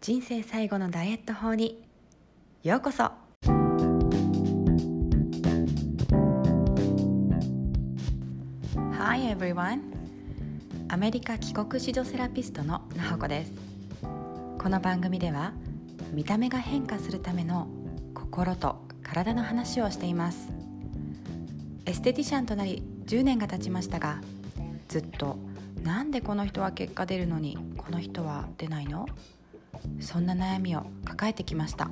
人生最後のダイエット法に。ようこそ。Hi everyone. アメリカ帰国子女セラピストのなほこです。この番組では見た目が変化するための心と体の話をしています。エステティシャンとなり10年が経ちましたがずっとなんでこの人は結果出るのにこの人は出ないの？そんな悩みを抱えてきました。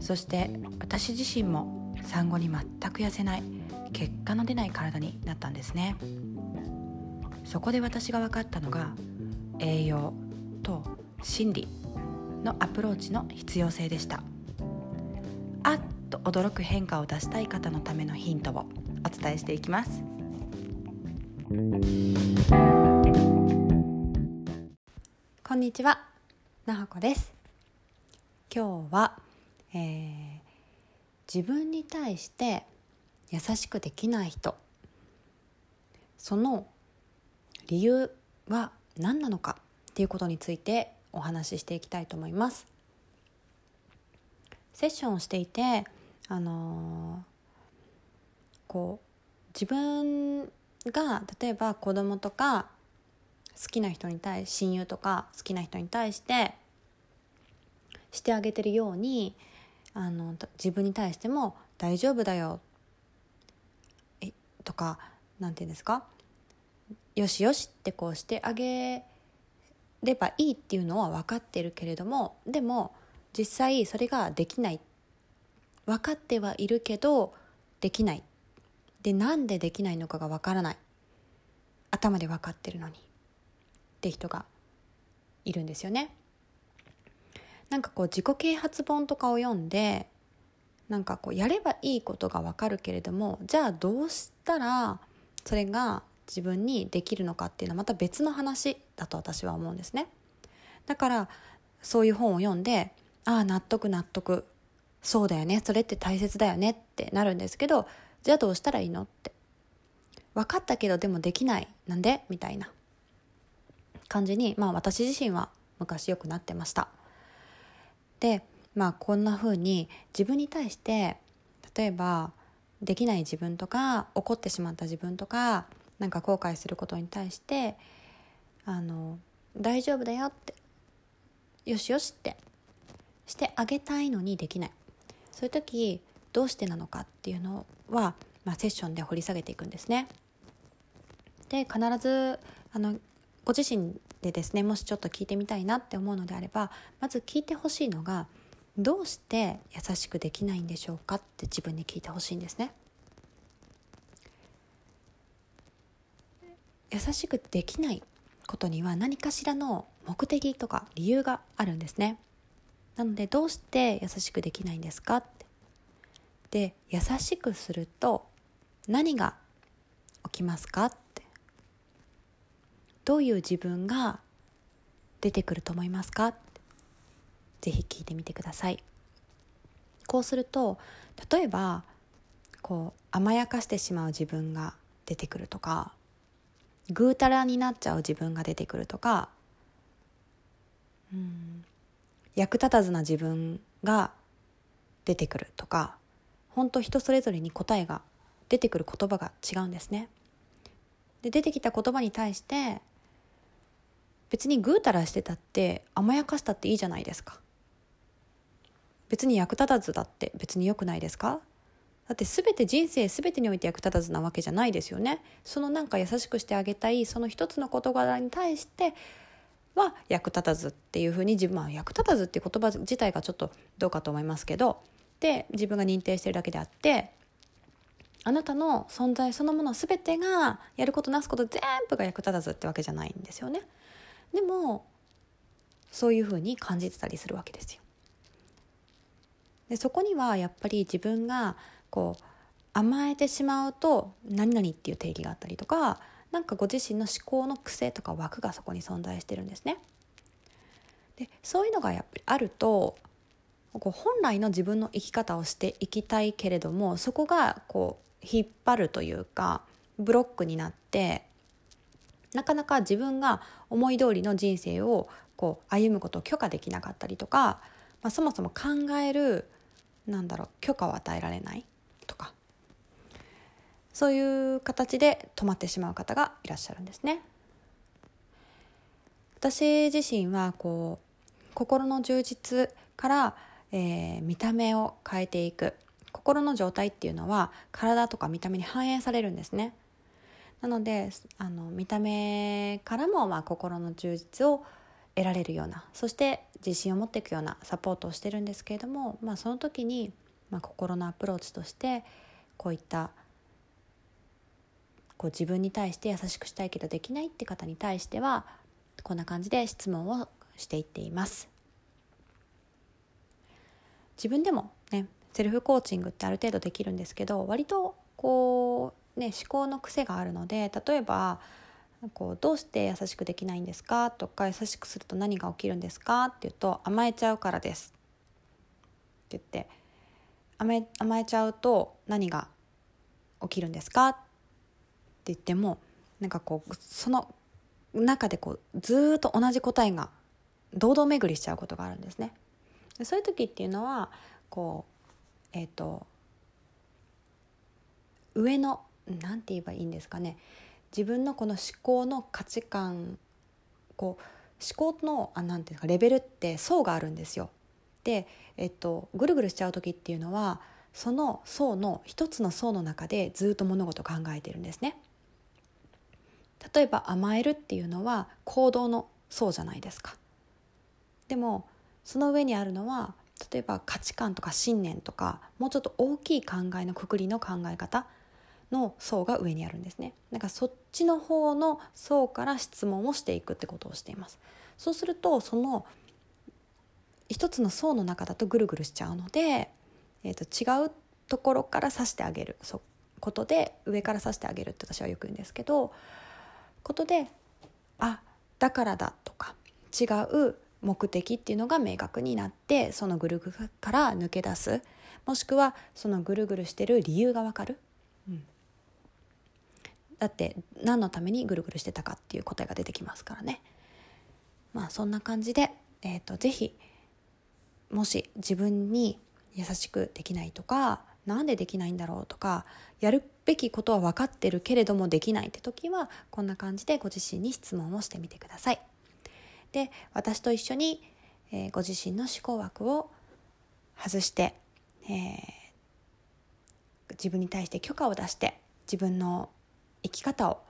そして私自身も産後に全く痩せない結果の出ない体になったんですね。そこで私が分かったのが栄養と心理のアプローチの必要性でした。あっと驚く変化を出したい方のためのヒントをお伝えしていきます。こんにちは。なほこです。今日は、えー、自分に対して優しくできない人。その理由は何なのかっていうことについてお話ししていきたいと思います。セッションをしていてあのー、こう自分が例えば子供とか好きな人に対し親友とか好きな人に対してしてあげてるようにあの自分に対しても「大丈夫だよ」えとか何て言うんですか「よしよし」ってこうしてあげればいいっていうのは分かってるけれどもでも実際それができない。分かってはいるけどできない。でなんでできないのかが分からない。頭で分かってるのに。って人がいるんですよね。なんかこう自己啓発本とかを読んでなんかこうやればいいことが分かるけれどもじゃあどうしたらそれが自分にできるのかっていうのはまた別の話だと私は思うんですね。だからそういう本を読んでああ納得納得。そうだよね。それって大切だよね。ってなるんですけどじゃあどうしたらいいの？って。分かったけどでもできない。なんで？みたいな。感じにまあ私自身は昔よくなってましたでまあこんな風に自分に対して例えばできない自分とか怒ってしまった自分とかなんか後悔することに対してあの大丈夫だよってよしよしってしてあげたいのにできないそういう時どうしてなのかっていうのは、まあ、セッションで掘り下げていくんですね。で必ずあのご自身でですねもしちょっと聞いてみたいなって思うのであればまず聞いてほしいのがどうして優しくできないんでしょうかって自分に聞いてほしいんですね。優しくできないことには何かしらの目的とか理由があるんですね。なのでどうして優しくできないんですかってで優しくすると何が起きますかどういう自分が出てくると思いますか？ぜひ聞いてみてくださいこうすると例えばこう甘やかしてしまう自分が出てくるとかぐうたらになっちゃう自分が出てくるとかうん役立たずな自分が出てくるとか本当人それぞれに答えが出てくる言葉が違うんですね。で出てきた言葉に対して別にぐうたらしてたって甘やかしたっていいじゃないですか。別に役立たずだって別に良くないですかだって全て人生全てにおいて役立たずなわけじゃないですよね。そのなんか優しくしてあげたいその一つの事柄に対しては役立たずっていうふうに自分は役立たずっていう言葉自体がちょっとどうかと思いますけどで自分が認定してるだけであってあなたの存在そのもの全てがやることなすこと全部が役立たずってわけじゃないんですよね。でもそういうふうに感じてたりするわけですよ。でそこにはやっぱり自分がこう甘えてしまうと何々っていう定義があったりとかなんかご自身の思考の癖とか枠がそこに存在してるんですね。でそういうのがやっぱりあるとこう本来の自分の生き方をしていきたいけれどもそこがこう引っ張るというかブロックになってなかなか自分が思い通りの人生をこう歩むことを許可できなかったりとか、まあ、そもそも考えるなんだろう許可を与えられないとかそういう形で止まってしまう方がいらっしゃるんですね。私自身はこう心の充実から、えー、見た目を変えていく心の状態っていうのは体とか見た目に反映されるんですね。なのであの見た目からもまあ心の充実を得られるようなそして自信を持っていくようなサポートをしてるんですけれども、まあ、その時に、まあ、心のアプローチとしてこういったこう自分に対して優しくしたいけどできないって方に対してはこんな感じで質問をしていっています。自分でもねセルフコーチングってある程度できるんですけど割とこうね思考の癖があるので例えばこうどうして優しくできないんですか？とか優しくすると何が起きるんですか？って言うと甘えちゃうからです。って言って甘え甘えちゃうと何が起きるんですか？って言ってもなんかこうその中でこうずっと同じ答えが堂々巡りしちゃうことがあるんですね。でそういう時っていうのはこうえっ、ー、と上の何て言えばいいんですかね自分のこの思考の価値観こう思考のあなんていうかレベルって層があるんですよ。で、えっと、ぐるぐるしちゃう時っていうのはその層の一つの層の中でずっと物事を考えてるんですね。例えば甘えるっていうのは行動の層じゃないですか。でもその上にあるのは例えば価値観とか信念とかもうちょっと大きい考えのくくりの考え方の層が上にあるんですね。だからそっちの方の層から質問をしていくってことをしています。そうするとその一つの層の中だとぐるぐるしちゃうので、えー、と違うところから指してあげるそことで上から指してあげるって私はよく言うんですけどことであだからだとか違う目的っていうのが明確になってそのぐるぐるから抜け出す。もしくはそのぐるぐるしてる理由がわかる、だって何のためにぐるぐるしてたかっていう答えが出てきますからねまあそんな感じで、えーと、ぜひもし自分に優しくできないとかなんでできないんだろうとかやるべきことは分かってるけれどもできないって時はこんな感じでご自身に質問をしてみてください。で私と一緒に、えー、ご自身の思考枠を外して、えー、自分に対して許可を出して自分の生き方を、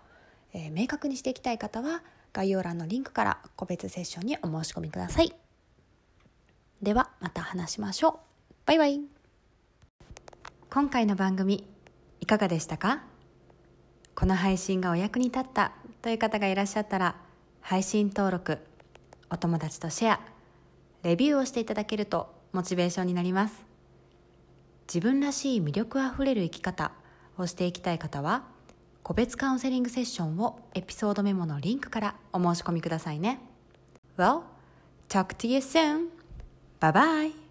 えー、明確にしていきたい方は概要欄のリンクから個別セッションにお申し込みください。ではまた話しましょう。バイバイ。今回の番組いかがでしたか？この配信がお役に立ったという方がいらっしゃったら配信登録お友達とシェアレビューをしていただけるとモチベーションになります自分らしい魅力あふれる生き方をしていきたい方は個別カウンセリングセッションをエピソードメモのリンクからお申し込みくださいね Well, talk to you soon. Bye bye.